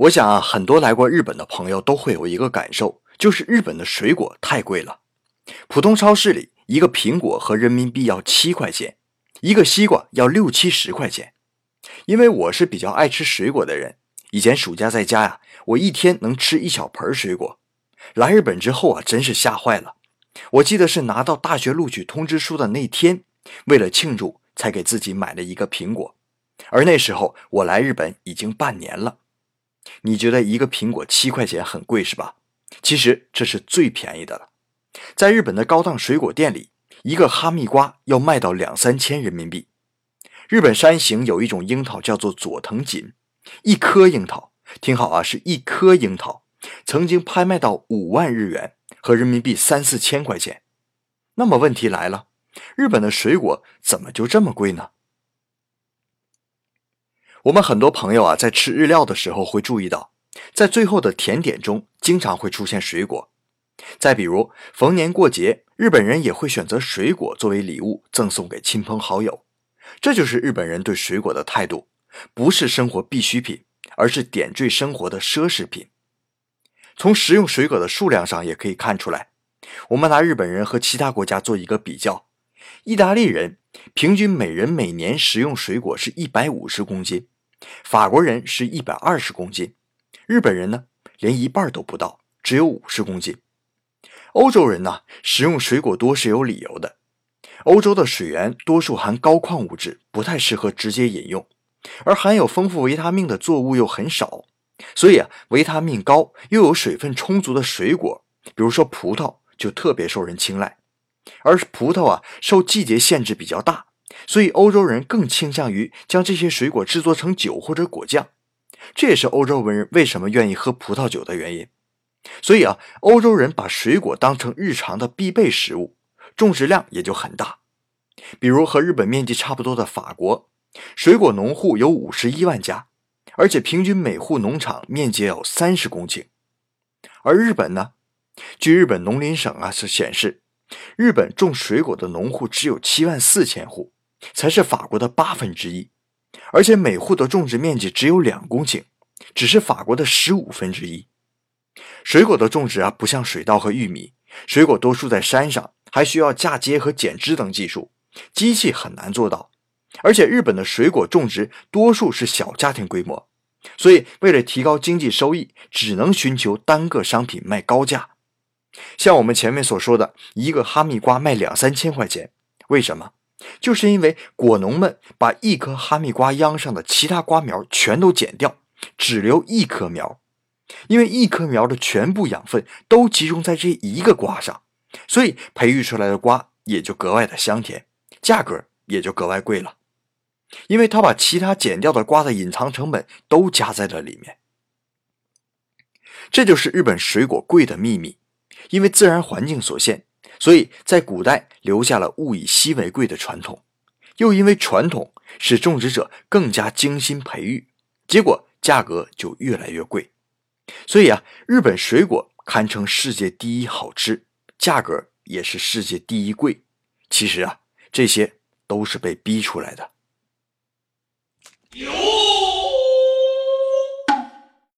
我想啊，很多来过日本的朋友都会有一个感受，就是日本的水果太贵了。普通超市里，一个苹果和人民币要七块钱，一个西瓜要六七十块钱。因为我是比较爱吃水果的人，以前暑假在家呀，我一天能吃一小盆水果。来日本之后啊，真是吓坏了。我记得是拿到大学录取通知书的那天，为了庆祝，才给自己买了一个苹果。而那时候我来日本已经半年了。你觉得一个苹果七块钱很贵是吧？其实这是最便宜的了。在日本的高档水果店里，一个哈密瓜要卖到两三千人民币。日本山形有一种樱桃叫做佐藤锦，一颗樱桃，听好啊，是一颗樱桃，曾经拍卖到五万日元，和人民币三四千块钱。那么问题来了，日本的水果怎么就这么贵呢？我们很多朋友啊，在吃日料的时候会注意到，在最后的甜点中经常会出现水果。再比如逢年过节，日本人也会选择水果作为礼物赠送给亲朋好友。这就是日本人对水果的态度，不是生活必需品，而是点缀生活的奢侈品。从食用水果的数量上也可以看出来。我们拿日本人和其他国家做一个比较，意大利人平均每人每年食用水果是一百五十公斤。法国人是一百二十公斤，日本人呢连一半都不到，只有五十公斤。欧洲人呢食用水果多是有理由的，欧洲的水源多数含高矿物质，不太适合直接饮用，而含有丰富维他命的作物又很少，所以啊维他命高又有水分充足的水果，比如说葡萄就特别受人青睐，而葡萄啊受季节限制比较大。所以欧洲人更倾向于将这些水果制作成酒或者果酱，这也是欧洲文人为什么愿意喝葡萄酒的原因。所以啊，欧洲人把水果当成日常的必备食物，种植量也就很大。比如和日本面积差不多的法国，水果农户有五十一万家，而且平均每户农场面积有三十公顷。而日本呢，据日本农林省啊是显示，日本种水果的农户只有七万四千户。才是法国的八分之一，而且每户的种植面积只有两公顷，只是法国的十五分之一。水果的种植啊，不像水稻和玉米，水果多数在山上，还需要嫁接和剪枝等技术，机器很难做到。而且日本的水果种植多数是小家庭规模，所以为了提高经济收益，只能寻求单个商品卖高价。像我们前面所说的，一个哈密瓜卖两三千块钱，为什么？就是因为果农们把一颗哈密瓜秧上的其他瓜苗全都剪掉，只留一颗苗，因为一颗苗的全部养分都集中在这一个瓜上，所以培育出来的瓜也就格外的香甜，价格也就格外贵了。因为他把其他剪掉的瓜的隐藏成本都加在了里面，这就是日本水果贵的秘密，因为自然环境所限。所以在古代留下了物以稀为贵的传统，又因为传统使种植者更加精心培育，结果价格就越来越贵。所以啊，日本水果堪称世界第一好吃，价格也是世界第一贵。其实啊，这些都是被逼出来的。